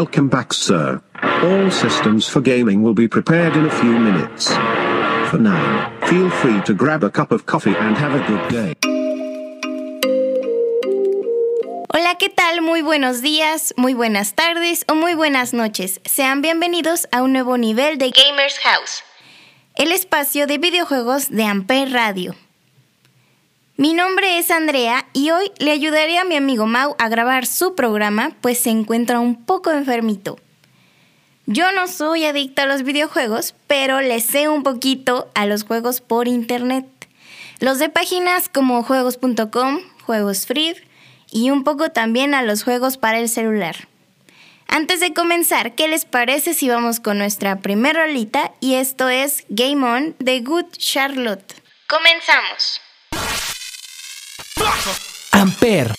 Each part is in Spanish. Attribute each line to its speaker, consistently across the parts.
Speaker 1: Welcome back, sir. All systems for gaming will be prepared in a few minutes. For now, feel free to grab a cup of coffee and have a good day.
Speaker 2: Hola, ¿qué tal? Muy buenos días, muy buenas tardes o muy buenas noches. Sean bienvenidos a un nuevo nivel de Gamers House, el espacio de videojuegos de Amper Radio. Mi nombre es Andrea y hoy le ayudaré a mi amigo Mau a grabar su programa, pues se encuentra un poco enfermito. Yo no soy adicta a los videojuegos, pero le sé un poquito a los juegos por internet. Los de páginas como juegos.com, juegos free y un poco también a los juegos para el celular. Antes de comenzar, ¿qué les parece si vamos con nuestra primera rolita? Y esto es Game On de Good Charlotte. Comenzamos.
Speaker 3: Amper,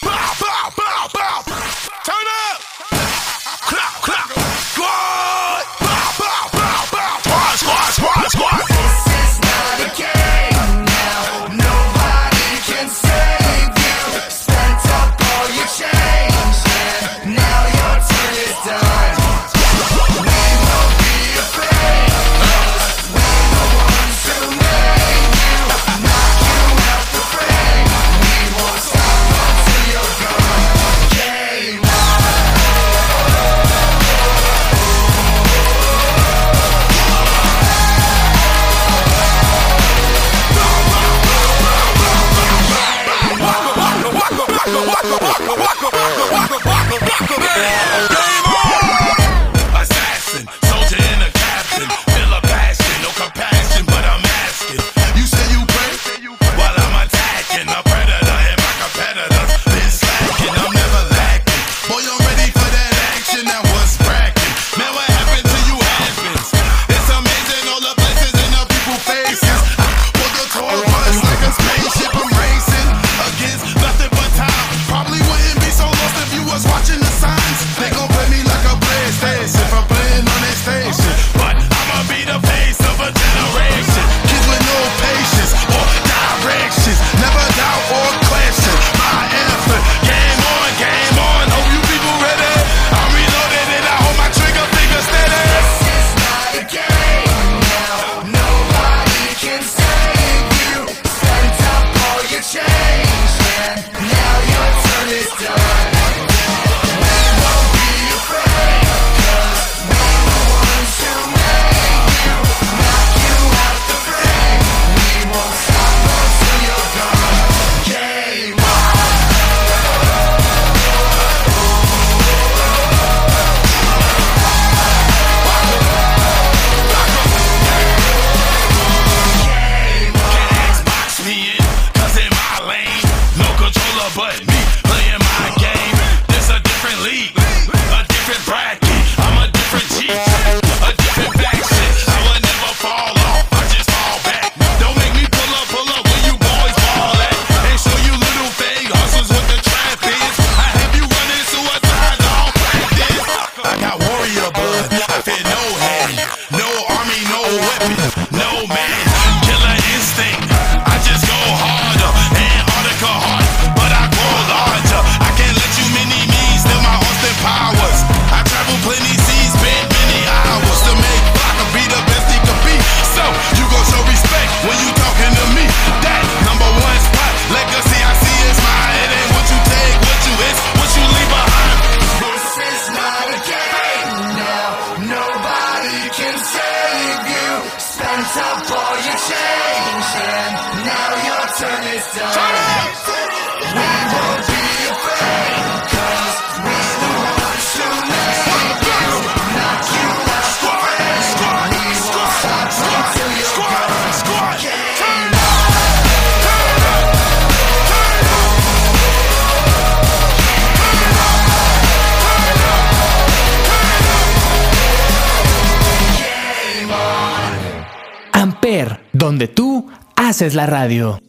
Speaker 3: tú haces la radio.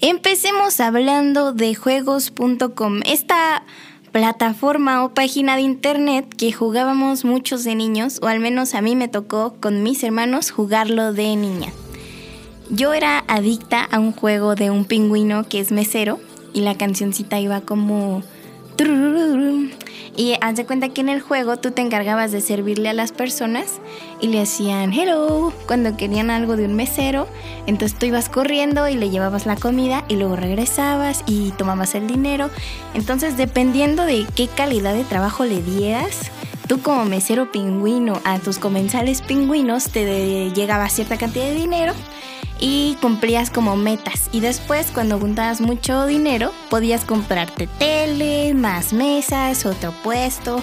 Speaker 2: Empecemos hablando de juegos.com, esta plataforma o página de internet que jugábamos muchos de niños, o al menos a mí me tocó con mis hermanos jugarlo de niña. Yo era adicta a un juego de un pingüino que es mesero y la cancioncita iba como... Y haz cuenta que en el juego tú te encargabas de servirle a las personas y le hacían hello cuando querían algo de un mesero. Entonces tú ibas corriendo y le llevabas la comida y luego regresabas y tomabas el dinero. Entonces dependiendo de qué calidad de trabajo le dieras, tú como mesero pingüino a tus comensales pingüinos te llegaba cierta cantidad de dinero y cumplías como metas. Y después, cuando juntabas mucho dinero, podías comprarte tele, más mesas, otro puesto.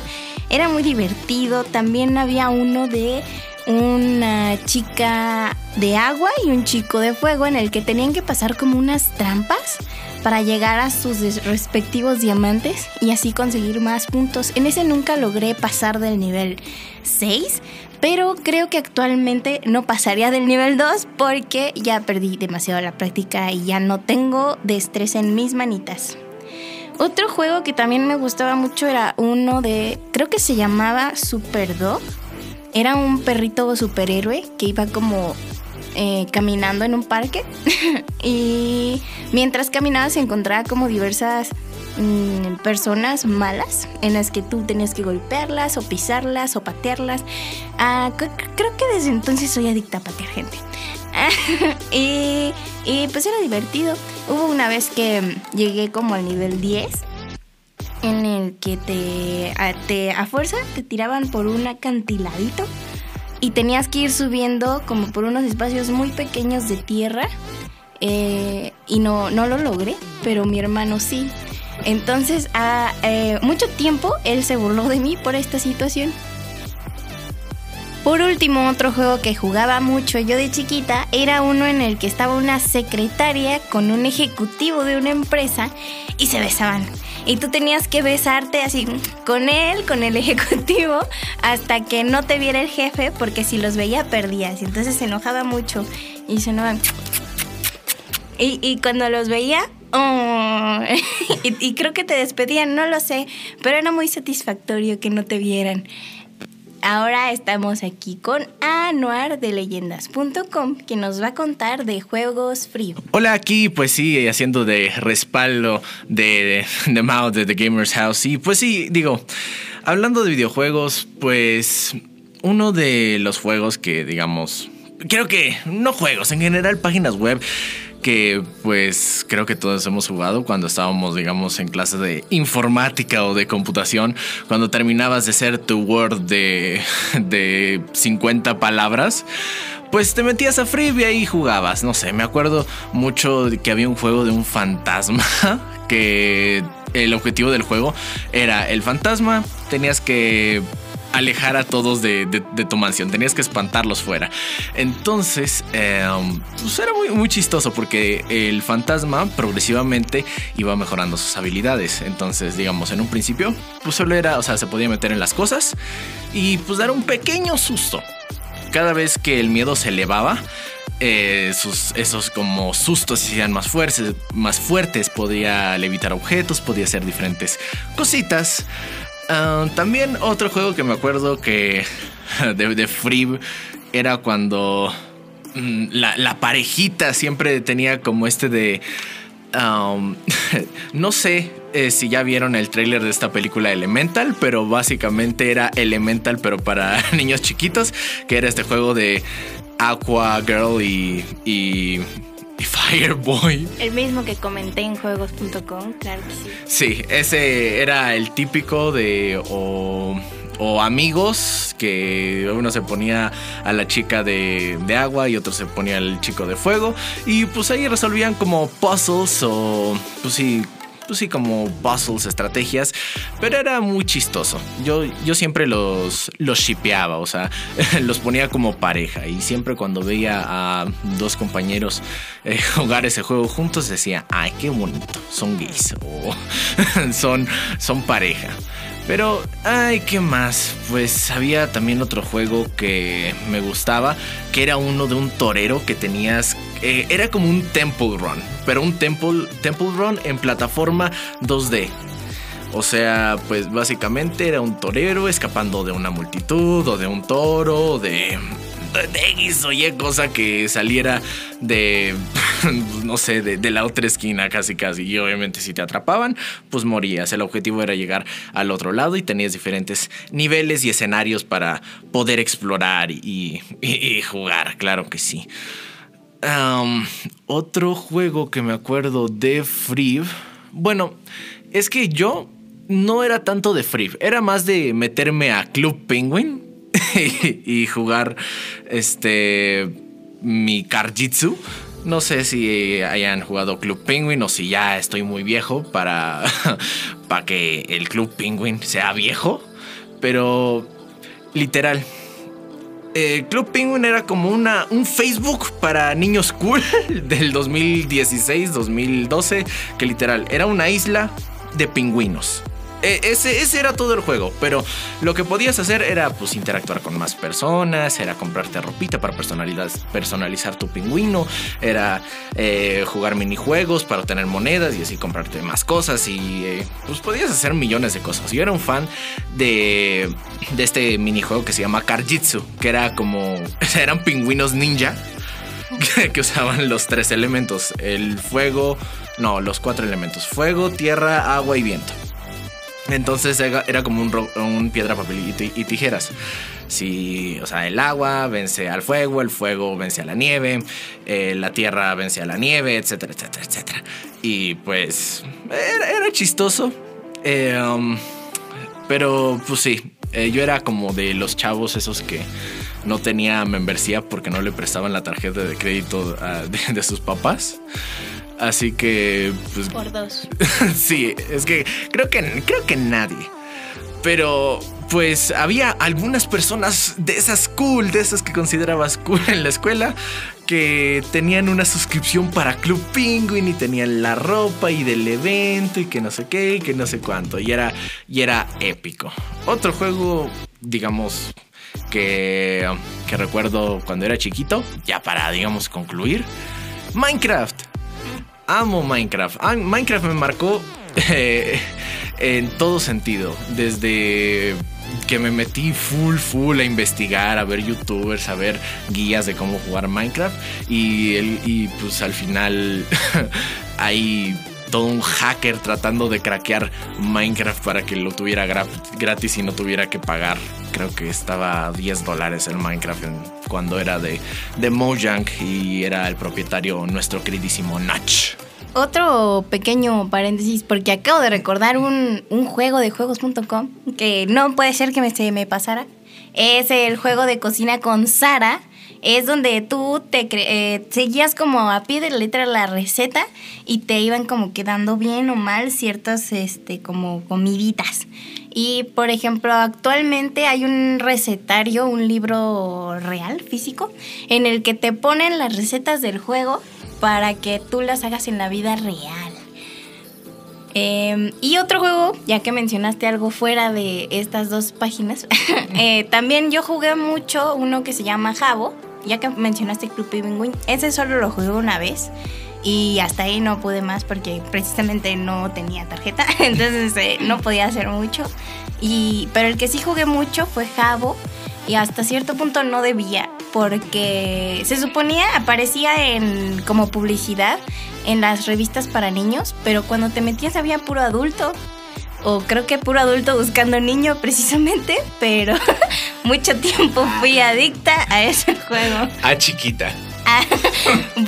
Speaker 2: Era muy divertido. También había uno de una chica de agua y un chico de fuego en el que tenían que pasar como unas trampas para llegar a sus respectivos diamantes y así conseguir más puntos. En ese nunca logré pasar del nivel 6, pero creo que actualmente no pasaría del nivel 2 porque ya perdí demasiado la práctica y ya no tengo destreza en mis manitas. Otro juego que también me gustaba mucho era uno de, creo que se llamaba Super Dog. Era un perrito superhéroe que iba como eh, caminando en un parque y mientras caminaba se encontraba como diversas mm, personas malas en las que tú tenías que golpearlas o pisarlas o patearlas. Ah, cre- creo que desde entonces soy adicta a patear gente. y, pues era divertido. Hubo una vez que llegué como al nivel 10 en el que te a, te- a fuerza te tiraban por un acantiladito y tenías que ir subiendo como por unos espacios muy pequeños de tierra eh, y no, no lo logré, pero mi hermano sí. Entonces, a eh, mucho tiempo él se burló de mí por esta situación. Por último, otro juego que jugaba mucho yo de chiquita era uno en el que estaba una secretaria con un ejecutivo de una empresa y se besaban. Y tú tenías que besarte así con él, con el ejecutivo, hasta que no te viera el jefe, porque si los veía perdías. Entonces se enojaba mucho y se enojaba. Y, y cuando los veía, oh, y, creo que te despedían, no lo sé, pero era muy satisfactorio que no te vieran. Ahora estamos aquí con Anuar de leyendas.com que nos va a contar de juegos frío.
Speaker 4: Hola, aquí pues sí, haciendo de respaldo de, de Mao de The Gamers House. Y pues sí, digo, hablando de videojuegos, pues uno de los juegos que digamos, creo que, no juegos, en general páginas web que pues creo que todos hemos jugado cuando estábamos digamos en clase de informática o de computación, cuando terminabas de hacer tu Word de, de 50 palabras, pues te metías a Freebie y jugabas, no sé, me acuerdo mucho que había un juego de un fantasma que el objetivo del juego era el fantasma, tenías que alejar a todos de, de- tu mansión, tenías que espantarlos fuera. Entonces, eh, pues era muy, muy chistoso porque el fantasma progresivamente iba mejorando sus habilidades. Entonces, digamos, en un principio, pues solo era, o sea, se podía meter en las cosas y pues dar un pequeño susto. Cada vez que el miedo se elevaba, eh, sus, esos como sustos se hacían más fuertes, más fuertes, podía levitar objetos, podía hacer diferentes cositas. Ah, también otro juego que me acuerdo que de, Free era cuando mm, la, parejita siempre tenía como este de... um, no sé eh, si ya vieron el tráiler de esta película Elemental, pero básicamente era Elemental, pero para niños chiquitos, que era este juego de Aqua Girl y Fireboy.
Speaker 2: El mismo que comenté en juegos.com, claro que sí.
Speaker 4: Sí, ese era el típico de o, o amigos que uno se ponía a la chica de, de agua y otro se ponía al chico de fuego y pues ahí resolvían como puzzles o pues sí. Pues sí, como puzzles, estrategias, pero era muy chistoso. Yo, yo siempre los, los shipeaba, o sea, los ponía como pareja. Y siempre cuando veía a dos compañeros eh, jugar ese juego juntos, decía, ay, qué bonito. son gays o son, son pareja. Pero, ay, ¿qué más? Pues había también otro juego que me gustaba, que era uno de un torero que tenías... eh, era como un Temple Run, pero un Temple, temple Run en plataforma 2D. O sea, pues básicamente era un torero escapando de una multitud o de un toro, de, de, de X cosa que saliera de, no sé, de, la otra esquina casi casi. Y obviamente si te atrapaban, pues morías. El objetivo era llegar al otro lado y tenías diferentes niveles y escenarios para poder explorar y, jugar, claro que sí. Otro juego que me acuerdo de Free. Bueno, es que yo no era tanto de Free, era más de meterme a Club Penguin y jugar este mi Karjitsu. No sé si hayan jugado Club Penguin o si ya estoy muy viejo para, para que el Club Penguin sea viejo. Pero literal, eh, Club Penguin era como una, un Facebook para niños cool del 2016-2012, que literal era una isla de pingüinos. Eh, ese, era todo el juego, pero lo que podías hacer era pues interactuar con más personas, era comprarte ropita para personalizar, tu pingüino, era eh, jugar minijuegos para obtener monedas y así comprarte más cosas y eh, pues podías hacer millones de cosas. Yo era un fan de, de este minijuego que se llama Karjitsu, que era como, eran pingüinos ninja que usaban los tres elementos, el fuego, no, los cuatro elementos, fuego, tierra, agua y viento. Entonces era, como un, un piedra, papel y, ti- y tijeras. Si, o sea, el agua vence al fuego, el fuego vence a la nieve, eh, la tierra vence a la nieve, etcétera, etcétera, etcétera. Y pues era, era chistoso. Eh, um, pero pues sí, eh, yo era como de los chavos esos que no tenía membresía porque no le prestaban la tarjeta de crédito a- de- de sus papás. Así que, pues
Speaker 2: Por dos.
Speaker 4: sí, es que creo que creo que nadie. Pero pues había algunas personas de esas cool, de esas que considerabas cool en la escuela, que tenían una suscripción para Club Penguin y tenían la ropa y del evento y que no sé qué y que no sé cuánto. Y era, y era épico. Otro juego, digamos, que, que recuerdo cuando era chiquito, ya para, digamos, concluir, Minecraft amo Minecraft. Ah, Minecraft me marcó eh, en todo sentido. Desde que me metí full, full a investigar, a ver youtubers, a ver guías de cómo jugar Minecraft. Y, y pues al final hay todo un hacker tratando de craquear Minecraft para que lo tuviera gra- gratis y no tuviera que pagar. Creo que estaba a 10 dólares el Minecraft cuando era de, de Mojang y era el propietario nuestro queridísimo Notch.
Speaker 2: Otro pequeño paréntesis, porque acabo de recordar un, un juego de juegos.com que no puede ser que me, se me pasara. Es el juego de cocina con Sara. Es donde tú te eh, seguías como a pie de letra la receta y te iban como quedando bien o mal ciertas este, como comiditas. Y por ejemplo, actualmente hay un recetario, un libro real, físico, en el que te ponen las recetas del juego para que tú las hagas en la vida real. Eh, y otro juego, ya que mencionaste algo fuera de estas dos páginas, eh, también yo jugué mucho uno que se llama Jabo, ya que mencionaste Club Penguin, ese solo lo jugué una vez y hasta ahí no pude más porque precisamente no tenía tarjeta, entonces eh, no podía hacer mucho. Y, pero el que sí jugué mucho fue Jabo y hasta cierto punto no debía porque se suponía aparecía en como publicidad en las revistas para niños, pero cuando te metías había puro adulto o creo que puro adulto buscando niño precisamente, pero mucho tiempo fui adicta a ese juego.
Speaker 4: Ah, chiquita.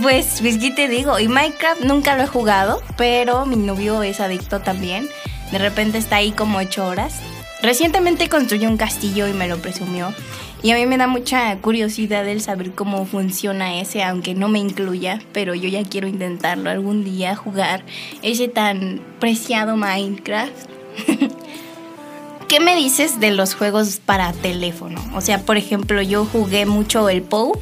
Speaker 2: Pues, pues, ¿qué te digo? Y Minecraft nunca lo he jugado, pero mi novio es adicto también. De repente está ahí como ocho horas. Recientemente construyó un castillo y me lo presumió. Y a mí me da mucha curiosidad el saber cómo funciona ese, aunque no me incluya, pero yo ya quiero intentarlo algún día, jugar ese tan preciado Minecraft. ¿Qué me dices de los juegos para teléfono? O sea, por ejemplo, yo jugué mucho el POU,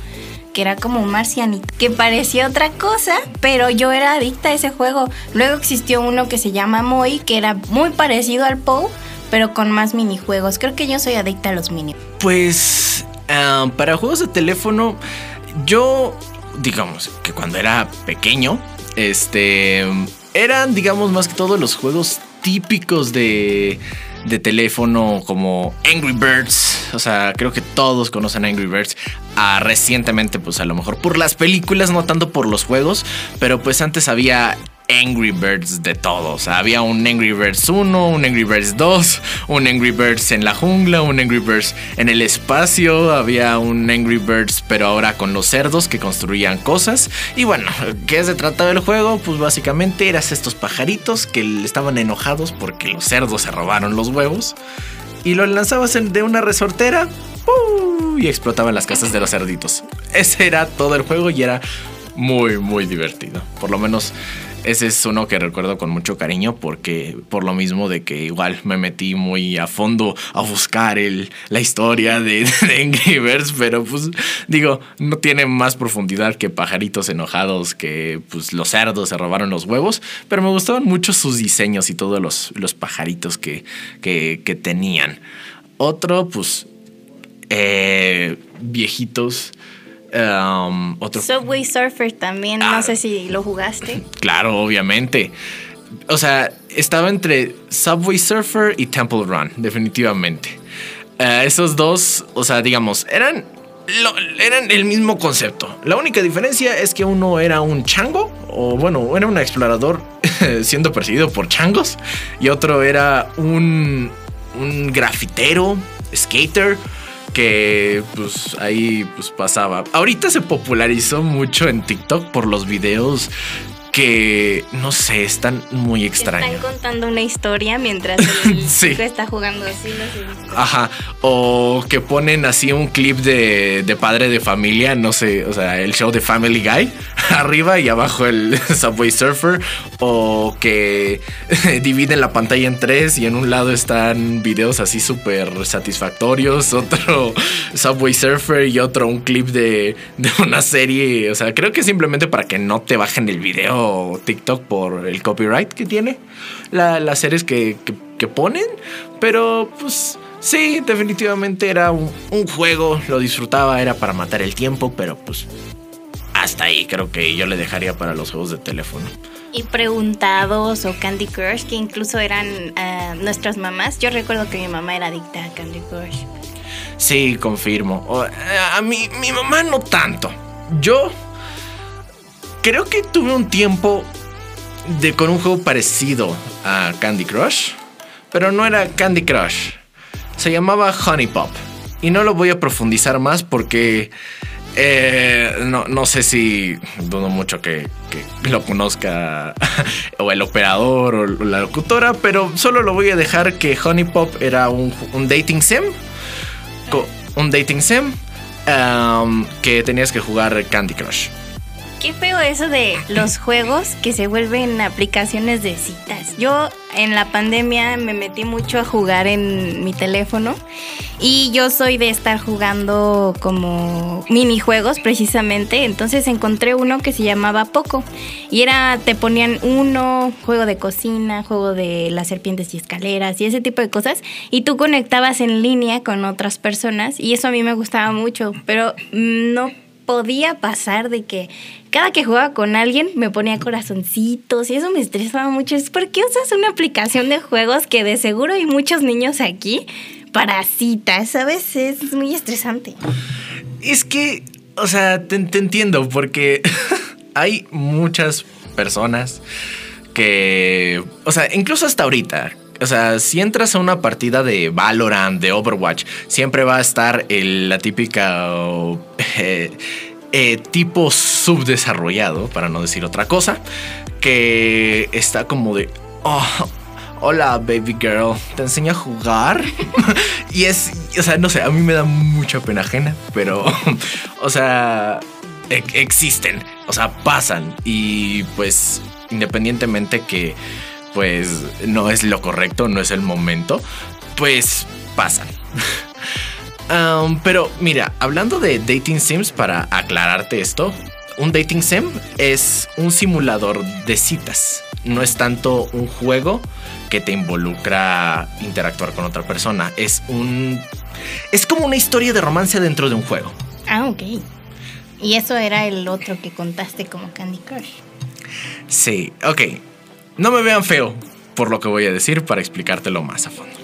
Speaker 2: que era como un marcianito, que parecía otra cosa, pero yo era adicta a ese juego. Luego existió uno que se llama Moy, que era muy parecido al Pou, pero con más minijuegos. Creo que yo soy adicta a los mini.
Speaker 4: Pues ah, para juegos de teléfono, yo digamos que cuando era pequeño, este eran digamos más que todo los juegos típicos de de teléfono como Angry Birds. O sea, creo que todos conocen Angry Birds. Ah, recientemente, pues a lo mejor por las películas, no tanto por los juegos. Pero pues antes había Angry Birds de todos. Había un Angry Birds 1, un Angry Birds 2, un Angry Birds en la jungla, un Angry Birds en el espacio, había un Angry Birds pero ahora con los cerdos que construían cosas. Y bueno, ¿qué se trataba el juego? Pues básicamente eras estos pajaritos que estaban enojados porque los cerdos se robaron los huevos y los lanzabas de una resortera ¡pum! y explotaban las casas de los cerditos. Ese era todo el juego y era muy, muy divertido. Por lo menos ese es uno que recuerdo con mucho cariño porque por lo mismo de que igual me metí muy a fondo a buscar el, la historia de, de Angry Birds, pero pues digo, no tiene más profundidad que pajaritos enojados, que pues los cerdos se robaron los huevos, pero me gustaban mucho sus diseños y todos los, los pajaritos que, que, que tenían. Otro, pues, eh, viejitos. Um, otro
Speaker 2: Subway Surfer también,
Speaker 4: Ah.
Speaker 2: no sé si lo jugaste.
Speaker 4: Claro, obviamente. O sea, estaba entre Subway Surfer y Temple Run, definitivamente. Eh, esos dos, o sea, digamos, eran, lo- eran el mismo concepto. La única diferencia es que uno era un chango, o bueno, era un explorador siendo perseguido por changos, y otro era un, un grafitero, skater, que pues ahí pues pasaba. Ahorita se popularizó mucho en TikTok por los videos que no sé, están muy extraños.
Speaker 2: Están contando una historia mientras el
Speaker 4: Sí.
Speaker 2: chico está jugando así. No sé.
Speaker 4: Ajá, o que ponen así un clip de, de padre de familia, no sé, o sea, el show de Family Guy, arriba y abajo el Subway Surfer, o que dividen la pantalla en tres y en un lado están videos así súper satisfactorios, otro Subway Surfer y otro un clip de, de una serie, o sea, creo que simplemente para que no te bajen el video TikTok por el copyright que tiene la- las series que, que- que ponen, pero pues sí, definitivamente era un, un juego, lo disfrutaba, era para matar el tiempo, pero pues hasta ahí creo que yo le dejaría para los juegos de teléfono.
Speaker 2: Y preguntados o Candy Crush, que incluso eran ah, nuestras mamás. Yo recuerdo que mi mamá era adicta a Candy Crush.
Speaker 4: Sí, confirmo. Eh, a mí, mi mamá no tanto. Yo creo que tuve un tiempo de, con un juego parecido a Candy Crush, pero no era Candy Crush. Se llamaba Honey Pop. Y no lo voy a profundizar más porque eh, no, no sé si dudo mucho que, lo conozca o el operador o la locutora, pero solo lo voy a dejar que Honey Pop era un, dating sim un dating sim um, que tenías que jugar Candy Crush.
Speaker 2: Qué feo eso de los juegos que se vuelven aplicaciones de citas. Yo en la pandemia me metí mucho a jugar en mi teléfono y yo soy de estar jugando como minijuegos precisamente. Entonces encontré uno que se llamaba Poco y era te ponían uno juego de cocina, juego de las serpientes y escaleras y ese tipo de cosas y tú conectabas en línea con otras personas y eso a mí me gustaba mucho, pero mm, no podía pasar de que cada que jugaba con alguien me ponía corazoncitos y eso me estresaba mucho. Es ¿por qué usas una aplicación de juegos que de seguro hay muchos niños aquí para citas? ¿Sabes? Es muy estresante.
Speaker 4: Es que, o sea, te entiendo porque hay muchas personas que, o sea, incluso hasta ahorita. O sea, si entras a una partida de Valorant, de Overwatch, siempre va a estar el- la típica eh, eh, tipo subdesarrollado, para no decir otra cosa, que está como de, "Oh, hola baby girl, ¿te enseño a jugar? y es, o sea, no sé, a mí me da mucha pena ajena, pero, o sea, e- existen, o sea, pasan y pues independientemente que pues no es lo correcto, no es el momento, pues pasan. Um, pero mira, hablando de dating sims, para aclararte esto, un dating sim es un simulador de citas. No es tanto un juego que te involucra interactuar con otra persona. Es un. Es como una historia de romance dentro de un juego.
Speaker 2: Ah, ok. Y eso era el otro que contaste como Candy Crush.
Speaker 4: Sí, ok. No me vean feo por lo que voy a decir para explicártelo más a fondo.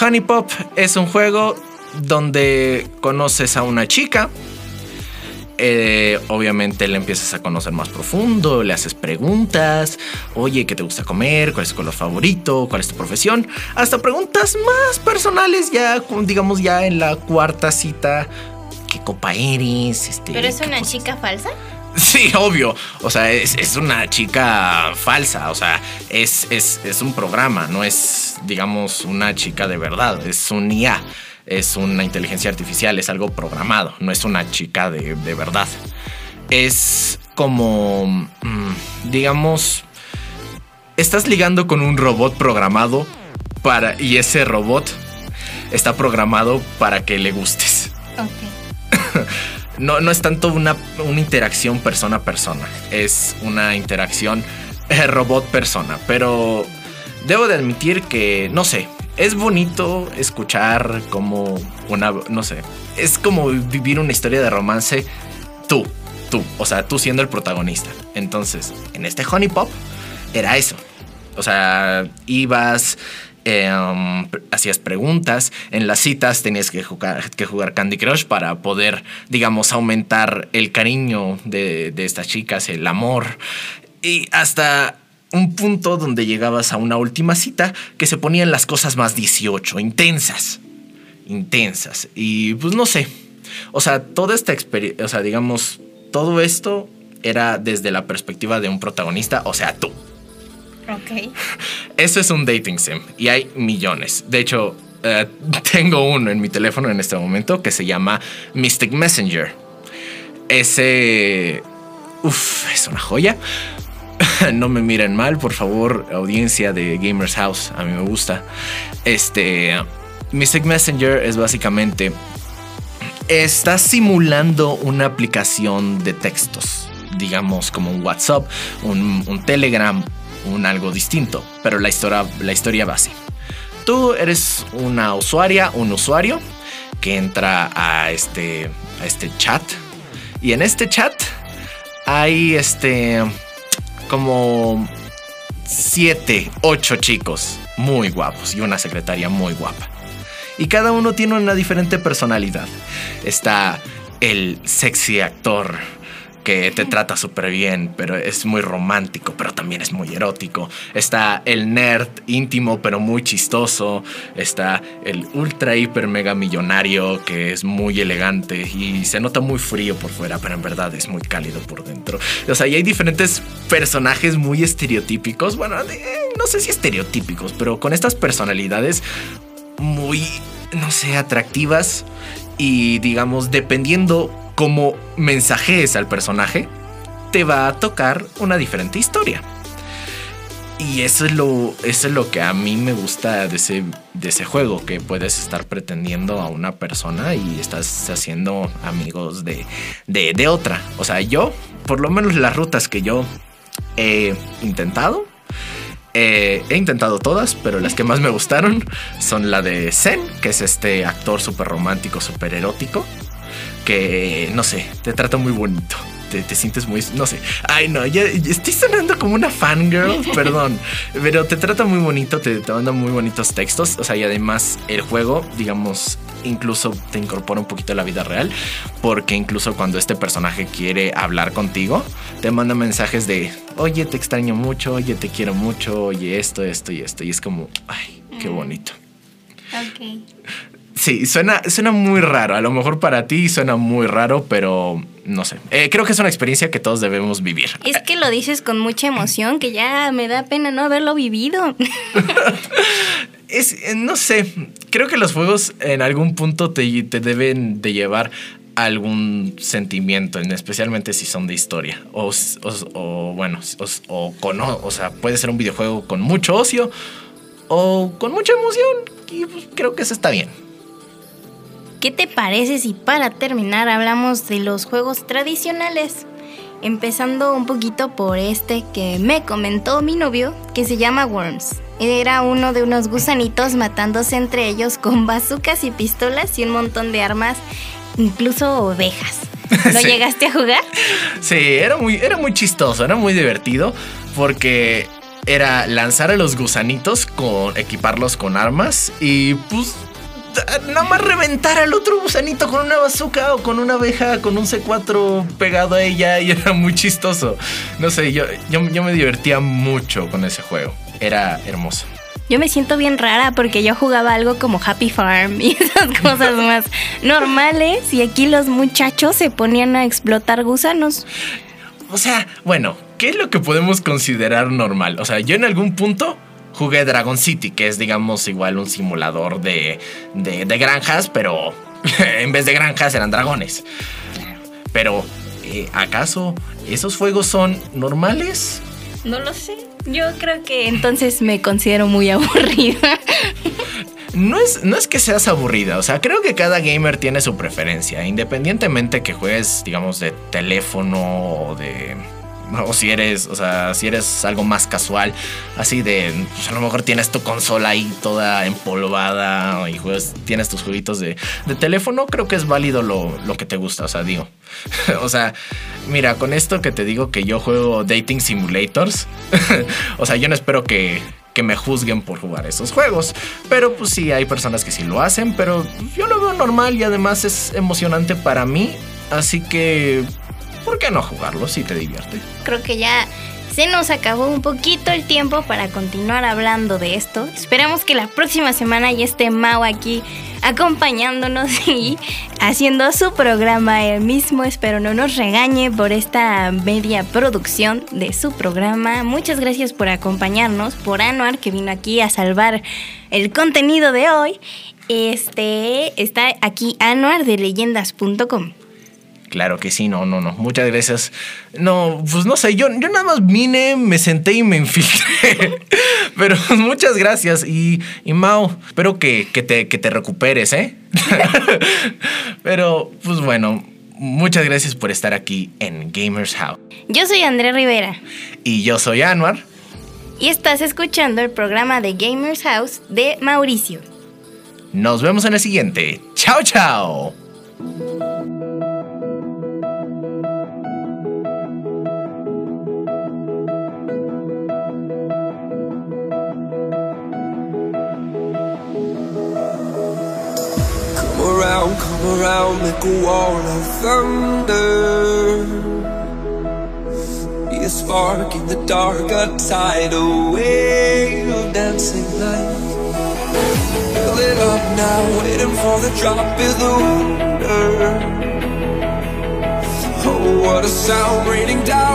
Speaker 4: Honey Pop es un juego donde conoces a una chica. Eh, obviamente le empiezas a conocer más profundo, le haces preguntas, oye, ¿qué te gusta comer? ¿Cuál es tu color favorito? ¿Cuál es tu profesión? Hasta preguntas más personales ya, digamos ya en la cuarta cita, ¿qué copa eres? Este,
Speaker 2: ¿Pero es
Speaker 4: ¿qué
Speaker 2: una
Speaker 4: cosas-
Speaker 2: chica falsa?
Speaker 4: Sí, obvio. O sea, es, es una chica falsa. O sea, es, es, es un programa, no es, digamos, una chica de verdad. Es un IA. Es una inteligencia artificial, es algo programado. No es una chica de, de verdad. Es como, mm, digamos, estás ligando con un robot programado para, y ese robot está programado para que le gustes. No, no es tanto una, una interacción persona a persona, es una interacción eh, robot-persona. Pero debo de admitir que, no sé, es bonito escuchar como una, no sé, es como vivir una historia de romance tú, tú, o sea, tú siendo el protagonista. Entonces, en este Honey Pop era eso. O sea, ibas, em, hacías preguntas, en las citas tenías que jugar, que jugar Candy Crush para poder, digamos, aumentar el cariño de, de estas chicas, el amor. Y hasta un punto donde llegabas a una última cita que se ponían las cosas más 18, intensas. Intensas. Y pues no sé. O sea, toda esta experiencia, o sea, digamos, todo esto era desde la perspectiva de un protagonista, o sea, tú.
Speaker 2: Ok.
Speaker 4: Eso es un dating sim y hay millones. De hecho, eh, tengo uno en mi teléfono en este momento que se llama Mystic Messenger. Ese... Uf, es una joya. no me miren mal, por favor, audiencia de Gamers House. A mí me gusta. Este... Mystic Messenger es básicamente... Está simulando una aplicación de textos. Digamos como un WhatsApp, un, un Telegram, un algo distinto. Pero la historia, la historia así. Tú eres una usuaria, un usuario que entra a este, a este chat. Y en este chat hay este como siete, ocho chicos muy guapos y una secretaria muy guapa. Y cada uno tiene una diferente personalidad. Está el sexy actor que te trata súper bien, pero es muy romántico, pero también es muy erótico. Está el nerd íntimo, pero muy chistoso. Está el ultra hiper mega millonario que es muy elegante y se nota muy frío por fuera, pero en verdad es muy cálido por dentro. O sea, y hay diferentes personajes muy estereotípicos. Bueno, de- no sé si estereotípicos, pero con estas personalidades muy, no sé, atractivas y digamos, dependiendo cómo mensajees al personaje, te va a tocar una diferente historia. Y eso es lo, eso es lo que a mí me gusta de ese, de ese juego, que puedes estar pretendiendo a una persona y estás haciendo amigos de, de, de otra. O sea, yo, por lo menos las rutas que yo he intentado, eh, he intentado todas, pero las que más me gustaron son la de Zen, que es este actor súper romántico, súper erótico, que, no sé, te trata muy bonito. Te, te sientes muy, no sé, ay no, ya, ya estoy sonando como una fangirl, perdón, pero te trata muy bonito, te, te manda muy bonitos textos, o sea, y además el juego, digamos, incluso te incorpora un poquito a la vida real, porque incluso cuando este personaje quiere hablar contigo, te manda mensajes de, oye, te extraño mucho, oye, te quiero mucho, oye, esto, esto y esto. Y es como, ay, qué bonito.
Speaker 2: Ok.
Speaker 4: Sí, suena, suena muy raro. A lo mejor para ti suena muy raro, pero no sé. Eh, creo que es una experiencia que todos debemos vivir.
Speaker 2: Es que lo dices con mucha emoción que ya me da pena no haberlo vivido.
Speaker 4: Es, eh, no sé, creo que los juegos en algún punto te, te deben de llevar algún sentimiento, en- especialmente si son de historia. O, o bueno, o, con, o o sea, puede ser un videojuego con mucho ocio o con mucha emoción. Y pues, creo que eso está bien.
Speaker 2: ¿Qué te parece si para terminar hablamos de los juegos tradicionales? Empezando un poquito por este que me comentó mi novio, que se llama Worms. Era uno de unos gusanitos matándose entre ellos con bazucas y pistolas y un montón de armas, incluso ovejas. ¿Lo
Speaker 4: Sí.
Speaker 2: llegaste a jugar?
Speaker 4: Sí, era muy, era muy chistoso, era muy divertido porque era lanzar a los gusanitos con equiparlos con armas y pues nada más reventar al otro gusanito con una bazooka o con una abeja con un C4 pegado a ella y era muy chistoso. No sé, yo, yo, yo me divertía mucho con ese juego. Era hermoso.
Speaker 2: Yo me siento bien rara porque yo jugaba algo como Happy Farm y esas cosas más normales y aquí los muchachos se ponían a explotar gusanos.
Speaker 4: O sea, bueno, ¿qué es lo que podemos considerar normal? O sea, yo en algún punto jugué Dragon City, que es, digamos, igual un simulador de, de, de granjas, pero en vez de granjas eran dragones. Pero, eh, ¿acaso esos juegos son normales?
Speaker 2: No lo sé. Yo creo que entonces me considero muy aburrida.
Speaker 4: No es, no es que seas aburrida, o sea, creo que cada gamer tiene su preferencia, independientemente que juegues, digamos, de teléfono o de... O si eres, o sea, si eres algo más casual, así de, pues a lo mejor tienes tu consola ahí toda empolvada y juegas, tienes tus jueguitos de, de teléfono, creo que es válido lo, lo que te gusta, o sea, digo. o sea, mira, con esto que te digo que yo juego Dating Simulators, o sea, yo no espero que, que me juzguen por jugar esos juegos. Pero pues sí, hay personas que sí lo hacen, pero yo lo veo normal y además es emocionante para mí. Así que, ¿por qué no jugarlo si te divierte?
Speaker 2: Creo que ya se nos acabó un poquito el tiempo para continuar hablando de esto. Esperamos que la próxima semana ya esté Mau aquí acompañándonos y haciendo su programa él mismo. Espero no nos regañe por esta media producción de su programa. Muchas gracias por acompañarnos, por Anuar que vino aquí a salvar el contenido de hoy. Este está aquí Anuar de leyendas.com.
Speaker 4: Claro que sí, no, no, no. Muchas gracias. No, pues no sé, yo, yo nada más vine, me senté y me infiltré. Pero muchas gracias. Y, y Mao, espero que, que te, que te recuperes, ¿eh? Pero, pues bueno, muchas gracias por estar aquí en Gamers House.
Speaker 2: Yo soy André Rivera.
Speaker 4: Y yo soy Anwar.
Speaker 2: y estás escuchando el programa de Gamers House de Mauricio.
Speaker 4: Nos vemos en el siguiente. Chao, chao.
Speaker 5: Around, come around, make a wall of thunder. Be a spark in the dark, a tidal wave of dancing light. Fill it up now, waiting for the drop is the wonder. Oh, what a sound raining down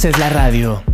Speaker 6: haces la radio.